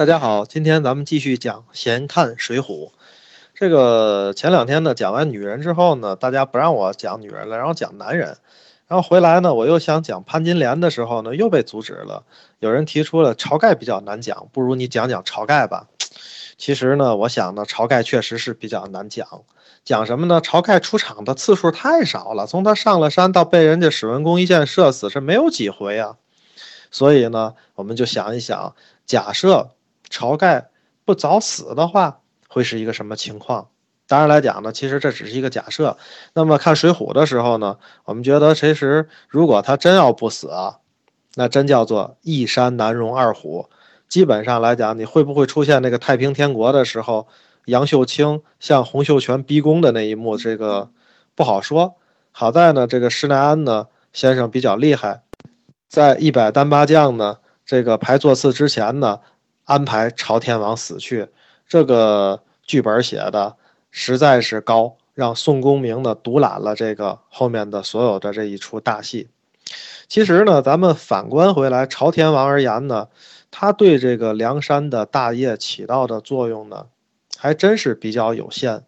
大家好，今天咱们继续讲《闲看水浒》。这个前两天呢，讲完女人之后呢，大家不让我讲女人了，让我讲男人。然后回来呢，我又想讲潘金莲的时候呢，又被阻止了。有人提出了晁盖比较难讲，不如你讲讲晁盖吧。其实呢，我想呢，晁盖确实是比较难讲。讲什么呢？晁盖出场的次数太少了，从他上了山到被人家史文恭一箭射死，这没有几回啊。所以呢，我们就想一想，假设。晁盖不早死的话，会是一个什么情况？当然来讲呢，其实这只是一个假设。那么看《水浒》的时候呢，我们觉得其实如果他真要不死啊，那真叫做一山难容二虎。基本上来讲，你会不会出现那个太平天国的时候，杨秀清向洪秀全逼宫的那一幕？这个不好说。好在呢，这个施耐庵呢先生比较厉害，在一百单八将呢这个排座次之前呢。安排朝天王死去，这个剧本写的实在是高，让宋公明呢独揽了这个后面的所有的这一出大戏。其实呢，咱们反观回来，朝天王而言呢，他对这个梁山的大业起到的作用呢，还真是比较有限。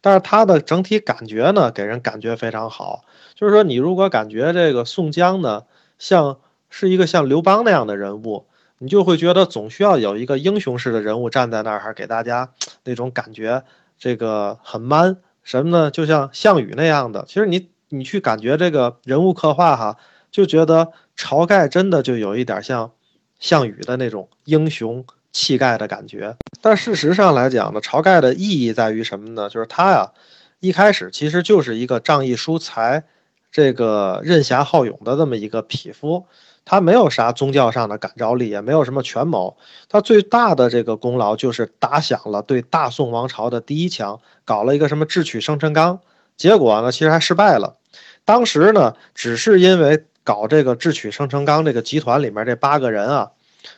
但是他的整体感觉呢，给人感觉非常好。就是说，你如果感觉这个宋江呢，像是一个像刘邦那样的人物。你就会觉得总需要有一个英雄式的人物站在那儿，给大家 那种感觉，这个很 man 什么呢？就像项羽那样的。其实你你去感觉这个人物刻画哈，就觉得晁盖真的就有一点像项羽的那种英雄气概的感觉。但事实上来讲呢，晁盖的意义在于什么呢？就是他呀，一开始其实就是一个仗义疏财、这个任侠好勇的这么一个匹夫。他没有啥宗教上的感召力，也没有什么权谋。他最大的这个功劳就是打响了对大宋王朝的第一枪，搞了一个什么智取生辰纲。结果呢，其实还失败了。当时呢，只是因为搞这个智取生辰纲这个集团里面这八个人啊，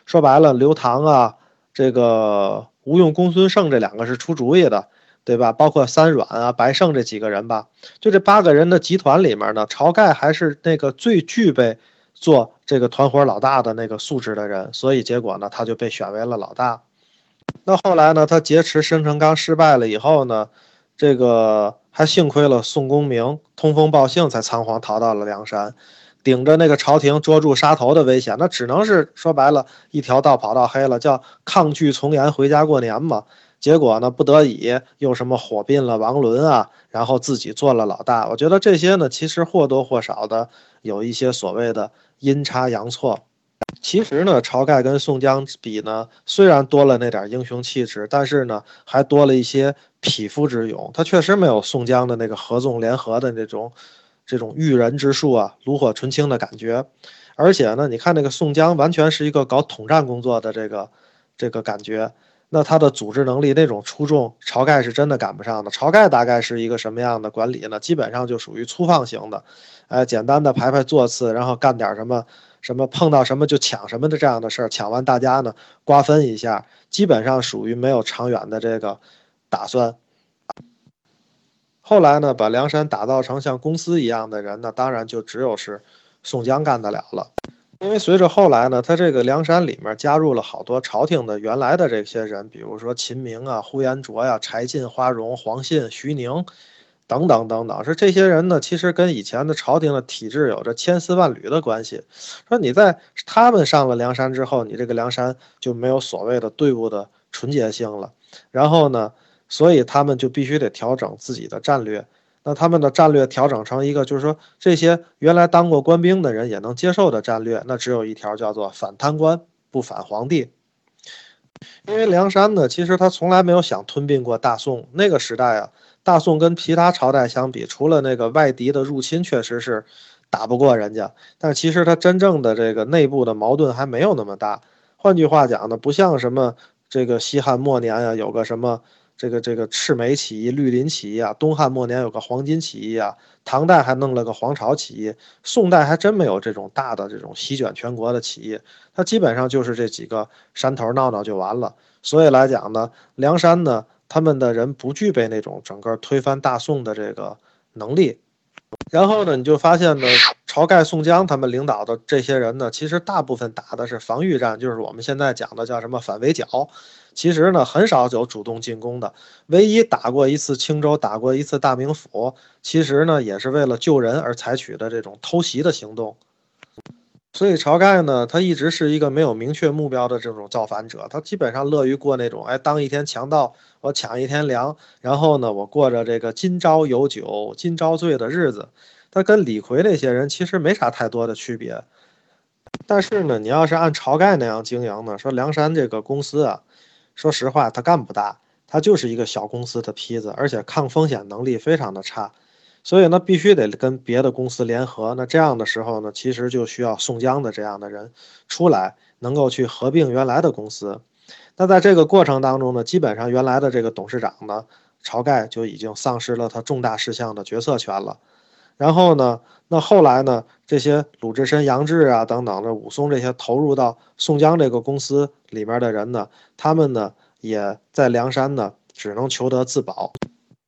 说白了，刘唐啊，这个吴用、公孙胜这两个是出主意的，对吧？包括三阮啊、白胜这几个人吧，就这八个人的集团里面呢，晁盖还是那个最具备。做这个团伙老大的那个素质的人，所以结果呢，他就被选为了老大。那后来呢，他劫持生辰纲失败了以后呢，这个还幸亏了宋公明通风报信，才仓皇逃到了梁山，顶着那个朝廷捉住杀头的危险，那只能是说白了，一条道跑到黑了，叫抗拒从严回家过年嘛。结果呢，不得已又什么火并了王伦啊，然后自己做了老大。我觉得这些呢，其实或多或少的有一些所谓的。阴差阳错，其实呢，晁盖跟宋江比呢，虽然多了那点英雄气质，但是呢，还多了一些匹夫之勇。他确实没有宋江的那个合纵联合的那种，这种驭人之术啊，炉火纯青的感觉。而且呢，你看那个宋江，完全是一个搞统战工作的这个这个感觉。那他的组织能力那种出众，晁盖是真的赶不上的。晁盖大概是一个什么样的管理呢？基本上就属于粗放型的，哎，简单的排排座次，然后干点什么什么碰到什么就抢什么的这样的事儿，抢完大家呢瓜分一下，基本上属于没有长远的这个打算。后来呢，把梁山打造成像公司一样的人呢，当然就只有是宋江干得了了。因为随着后来呢，他这个梁山里面加入了好多朝廷的原来的这些人，比如说秦明啊、呼延灼呀、柴进、花荣、黄信、徐宁，等等等等，是这些人呢，其实跟以前的朝廷的体制有着千丝万缕的关系。说你在他们上了梁山之后，你这个梁山就没有所谓的队伍的纯洁性了。然后呢，所以他们就必须得调整自己的战略。那他们的战略调整成一个，就是说这些原来当过官兵的人也能接受的战略，那只有一条叫做反贪官不反皇帝。因为梁山呢，其实他从来没有想吞并过大宋那个时代啊。大宋跟其他朝代相比，除了那个外敌的入侵，确实是打不过人家。但其实他真正的这个内部的矛盾还没有那么大。换句话讲呢，不像什么这个西汉末年啊，有个什么。这个这个赤眉起义、绿林起义啊，东汉末年有个黄巾起义啊，唐代还弄了个黄巢起义，宋代还真没有这种大的这种席卷全国的起义，它基本上就是这几个山头闹闹就完了。所以来讲呢，梁山呢，他们的人不具备那种整个推翻大宋的这个能力。然后呢，你就发现呢，晁盖、宋江他们领导的这些人呢，其实大部分打的是防御战，就是我们现在讲的叫什么反围剿。其实呢，很少有主动进攻的。唯一打过一次青州，打过一次大名府，其实呢，也是为了救人而采取的这种偷袭的行动。所以晁盖呢，他一直是一个没有明确目标的这种造反者，他基本上乐于过那种，哎，当一天强盗，我抢一天粮，然后呢，我过着这个今朝有酒今朝醉的日子。他跟李逵那些人其实没啥太多的区别。但是呢，你要是按晁盖那样经营呢，说梁山这个公司啊。说实话，他干不大，他就是一个小公司的坯子，而且抗风险能力非常的差，所以呢，必须得跟别的公司联合。那这样的时候呢，其实就需要宋江的这样的人出来，能够去合并原来的公司。那在这个过程当中呢，基本上原来的这个董事长呢，晁盖就已经丧失了他重大事项的决策权了。然后呢，那后来呢，这些鲁智深、杨志啊等等的武松这些投入到宋江这个公司里面的人呢，他们呢也在梁山呢只能求得自保。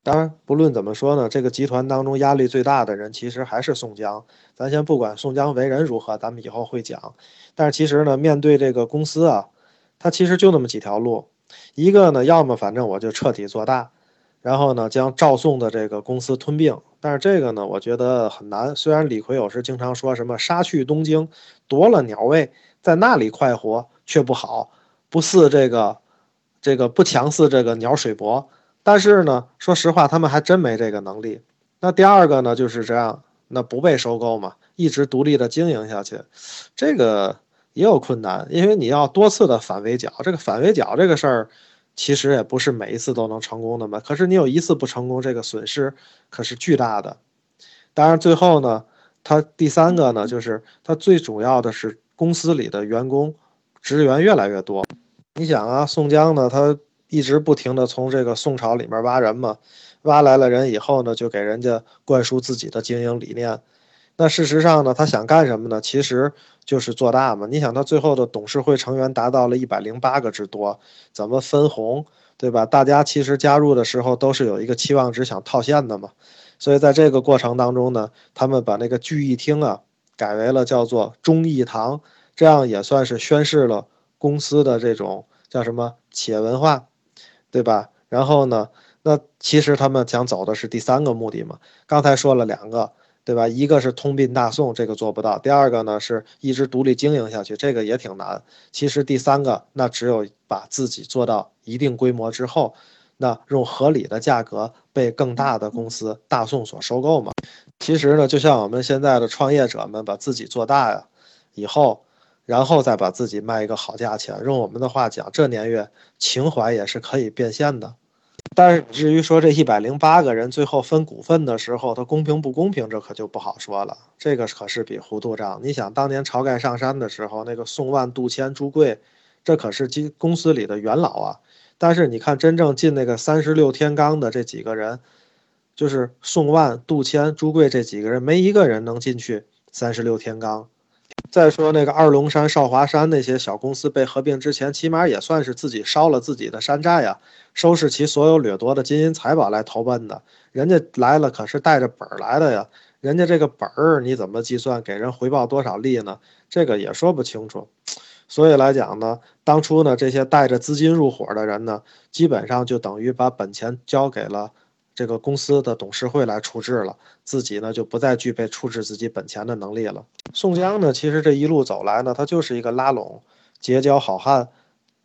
当然，不论怎么说呢，这个集团当中压力最大的人其实还是宋江。咱先不管宋江为人如何，咱们以后会讲。但是其实呢，面对这个公司啊，他其实就那么几条路，一个呢，要么反正我就彻底做大。然后呢，将赵宋的这个公司吞并，但是这个呢，我觉得很难。虽然李逵有时经常说什么杀去东京，夺了鸟位，在那里快活，却不好，不似这个，这个不强似这个鸟水伯。但是呢，说实话，他们还真没这个能力。那第二个呢，就是这样，那不被收购嘛，一直独立的经营下去，这个也有困难，因为你要多次的反围剿，这个反围剿这个事儿。其实也不是每一次都能成功的嘛，可是你有一次不成功，这个损失可是巨大的。当然最后呢，他第三个呢，就是他最主要的是公司里的员工职员越来越多。你想啊，宋江呢，他一直不停的从这个宋朝里面挖人嘛，挖来了人以后呢，就给人家灌输自己的经营理念。那事实上呢，他想干什么呢？其实就是做大嘛。你想，他最后的董事会成员达到了一百零八个之多，怎么分红，对吧？大家其实加入的时候都是有一个期望值想套现的嘛。所以在这个过程当中呢，他们把那个聚义厅啊改为了叫做忠义堂，这样也算是宣示了公司的这种叫什么企业文化，对吧？然后呢，那其实他们想走的是第三个目的嘛。刚才说了两个。对吧？一个是通并大宋，这个做不到；第二个呢，是一直独立经营下去，这个也挺难。其实第三个，那只有把自己做到一定规模之后，那用合理的价格被更大的公司大宋所收购嘛。其实呢，就像我们现在的创业者们把自己做大呀，以后，然后再把自己卖一个好价钱。用我们的话讲，这年月情怀也是可以变现的。但是至于说这一百零八个人最后分股份的时候，他公平不公平，这可就不好说了。这个可是笔糊涂账。你想，当年晁盖上山的时候，那个宋万、杜迁、朱贵，这可是公公司里的元老啊。但是你看，真正进那个三十六天罡的这几个人，就是宋万、杜迁、朱贵这几个人，没一个人能进去三十六天罡。再说那个二龙山、少华山那些小公司被合并之前，起码也算是自己烧了自己的山寨呀，收拾其所有掠夺的金银财宝来投奔的。人家来了可是带着本儿来的呀，人家这个本儿你怎么计算，给人回报多少利呢？这个也说不清楚。所以来讲呢，当初呢这些带着资金入伙的人呢，基本上就等于把本钱交给了。这个公司的董事会来处置了，自己呢就不再具备处置自己本钱的能力了。宋江呢，其实这一路走来呢，他就是一个拉拢、结交好汉，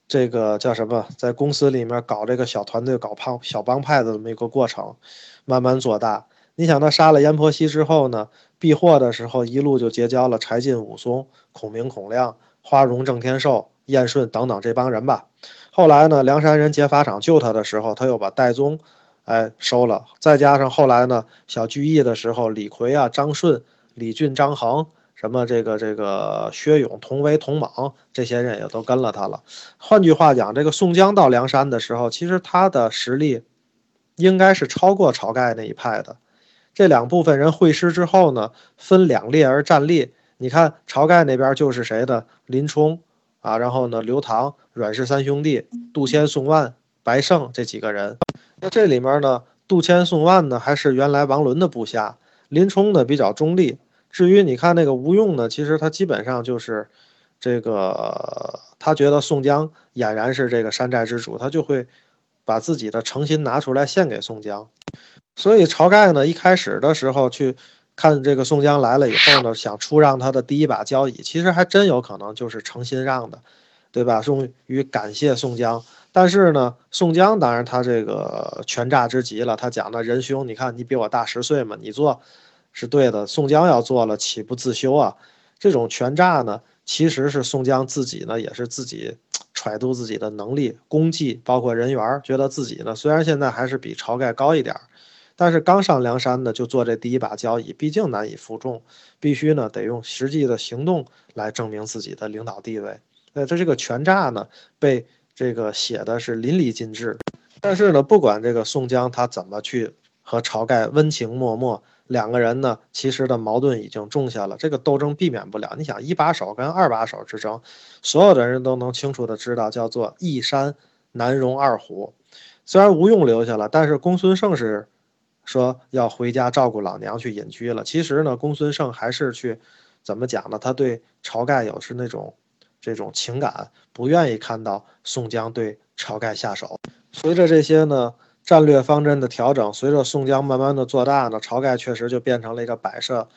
这个叫什么，在公司里面搞这个小团队、搞帮小帮派的这么一个过程，慢慢做大。你想他杀了阎婆惜之后呢，避祸的时候一路就结交了柴进、武松、孔明、孔亮、花荣、郑天寿、燕顺等等这帮人吧。后来呢，梁山人劫法场救他的时候，他又把戴宗。哎，收了，再加上后来呢，小聚义的时候，李逵啊、张顺、李俊、张衡，什么这个这个薛勇、同威、同莽，这些人也都跟了他了。换句话讲，这个宋江到梁山的时候，其实他的实力应该是超过晁盖那一派的。这两部分人会师之后呢，分两列而站立。你看晁盖那边就是谁的林冲啊，然后呢，刘唐、阮氏三兄弟、杜迁、宋万、白胜这几个人。那这里面呢，杜迁、宋万呢，还是原来王伦的部下。林冲呢比较中立。至于你看那个吴用呢，其实他基本上就是这个，他觉得宋江俨然是这个山寨之主，他就会把自己的诚心拿出来献给宋江。所以晁盖呢一开始的时候去看这个宋江来了以后呢，想出让他的第一把交椅，其实还真有可能就是诚心让的，对吧？用于感谢宋江。但是呢，宋江当然他这个权诈之极了，他讲的仁兄，你看你比我大十岁嘛，你做是对的，宋江要做了岂不自羞啊？这种权诈呢，其实是宋江自己呢，也是自己 揣度自己的能力、功绩，包括人缘，觉得自己呢虽然现在还是比晁盖高一点，但是刚上梁山呢就做这第一把交椅，毕竟难以服众，必须呢得用实际的行动来证明自己的领导地位。那他这个权诈呢被。这个写的是淋漓尽致，但是呢，不管这个宋江他怎么去和晁盖温情脉脉，两个人呢，其实的矛盾已经种下了，这个斗争避免不了。你想一把手跟二把手之争，所有的人都能清楚的知道，叫做一山难容二虎。虽然吴用留下了，但是公孙胜是说要回家照顾老娘去隐居了。其实呢，公孙胜还是去怎么讲呢？他对晁盖有是那种。这种情感不愿意看到宋江对晁盖下手。随着这些呢战略方针的调整，随着宋江慢慢的做大呢，晁盖确实就变成了一个摆设。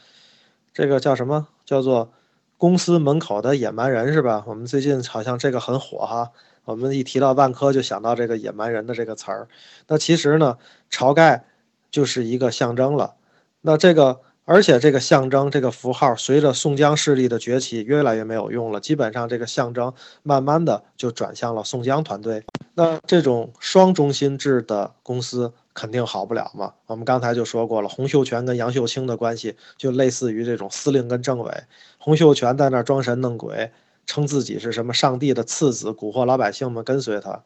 这个叫什么？叫做公司门口的野蛮人是吧？我们最近好像这个很火哈。我们一提到万科就想到这个野蛮人的这个词儿。那其实呢，晁盖就是一个象征了。那这个。而且这个象征、这个符号，随着宋江势力的崛起，越来越没有用了。基本上，这个象征慢慢的就转向了宋江团队。那这种双中心制的公司肯定好不了嘛？我们刚才就说过了，洪秀全跟杨秀清的关系就类似于这种司令跟政委。洪秀全在那装神弄鬼，称自己是什么上帝的次子，蛊惑老百姓们跟随他。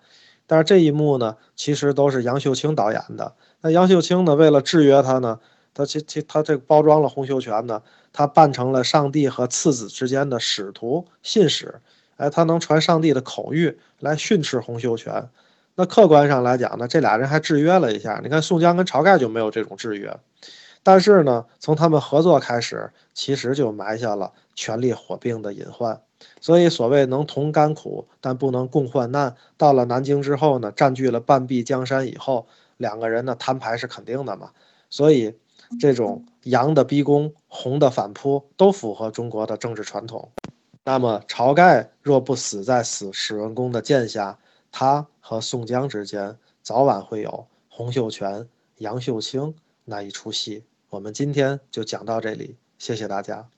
但是这一幕呢，其实都是杨秀清导演的。那杨秀清呢，为了制约他呢？他其其他这个包装了洪秀全呢，他扮成了上帝和次子之间的使徒信使，哎，他能传上帝的口谕来训斥洪秀全。那客观上来讲呢，这俩人还制约了一下。你看宋江跟晁盖就没有这种制约，但是呢，从他们合作开始，其实就埋下了权力火并的隐患。所以所谓能同甘苦，但不能共患难。到了南京之后呢，占据了半壁江山以后，两个人呢摊牌是肯定的嘛。所以。这种杨的逼宫，红的反扑，都符合中国的政治传统。那么，晁盖若不死在死史文恭的剑下，他和宋江之间早晚会有洪秀全、杨秀清那一出戏。我们今天就讲到这里，谢谢大家。